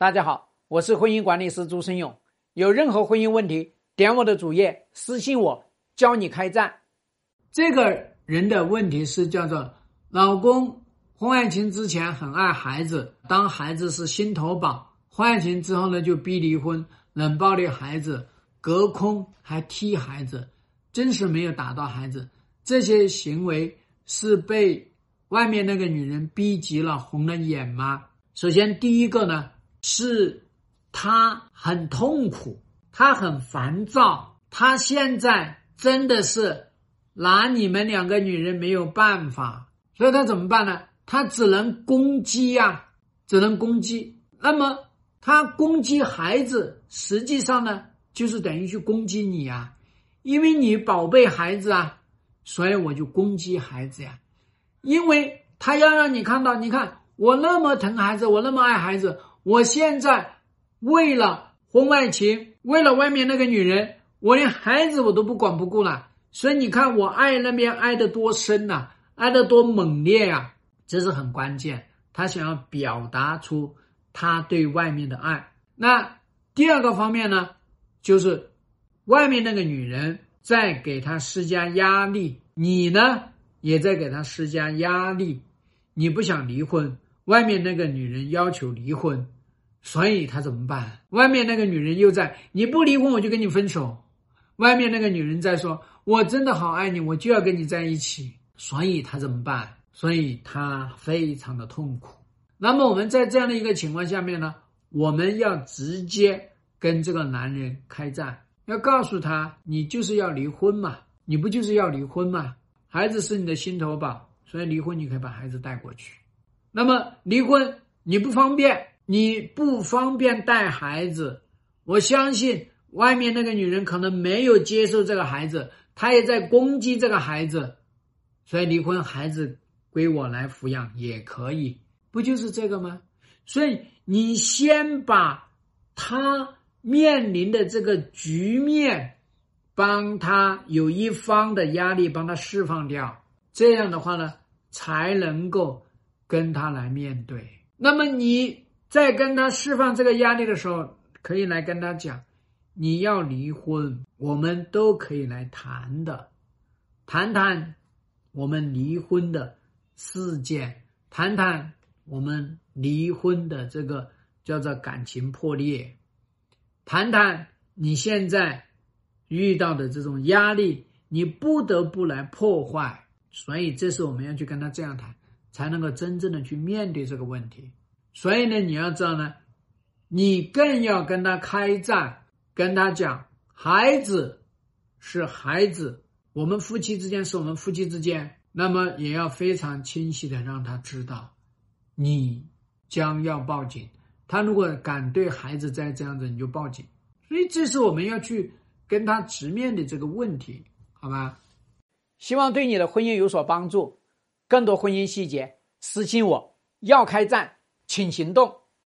大家好，我是婚姻管理师朱生勇。有任何婚姻问题，点我的主页私信我，教你开战。这个人的问题是叫做老公婚外情之前很爱孩子，当孩子是心头宝，婚外情之后呢就逼离婚，冷暴力孩子，隔空还踢孩子，真是没有打到孩子。这些行为是被外面那个女人逼急了，红了眼吗？首先第一个呢。是，他很痛苦，他很烦躁，他现在真的是拿你们两个女人没有办法，所以他怎么办呢？他只能攻击呀，只能攻击。那么他攻击孩子，实际上呢，就是等于去攻击你呀，因为你宝贝孩子啊，所以我就攻击孩子呀，因为他要让你看到，你看我那么疼孩子，我那么爱孩子。我现在为了婚外情，为了外面那个女人，我连孩子我都不管不顾了。所以你看，我爱那边爱的多深呐，爱的多猛烈呀，这是很关键。他想要表达出他对外面的爱。那第二个方面呢，就是外面那个女人在给他施加压力，你呢也在给他施加压力。你不想离婚，外面那个女人要求离婚。所以他怎么办？外面那个女人又在，你不离婚我就跟你分手。外面那个女人在说，我真的好爱你，我就要跟你在一起。所以他怎么办？所以他非常的痛苦。那么我们在这样的一个情况下面呢，我们要直接跟这个男人开战，要告诉他，你就是要离婚嘛，你不就是要离婚嘛？孩子是你的心头宝，所以离婚你可以把孩子带过去。那么离婚你不方便。你不方便带孩子，我相信外面那个女人可能没有接受这个孩子，她也在攻击这个孩子，所以离婚，孩子归我来抚养也可以，不就是这个吗？所以你先把他面临的这个局面，帮他有一方的压力帮他释放掉，这样的话呢，才能够跟他来面对。那么你。在跟他释放这个压力的时候，可以来跟他讲，你要离婚，我们都可以来谈的，谈谈我们离婚的事件，谈谈我们离婚的这个叫做感情破裂，谈谈你现在遇到的这种压力，你不得不来破坏，所以这是我们要去跟他这样谈，才能够真正的去面对这个问题。所以呢，你要知道呢，你更要跟他开战，跟他讲，孩子是孩子，我们夫妻之间是我们夫妻之间，那么也要非常清晰的让他知道，你将要报警。他如果敢对孩子再这样子，你就报警。所以这是我们要去跟他直面的这个问题，好吧？希望对你的婚姻有所帮助。更多婚姻细节，私信我。要开战。请行动。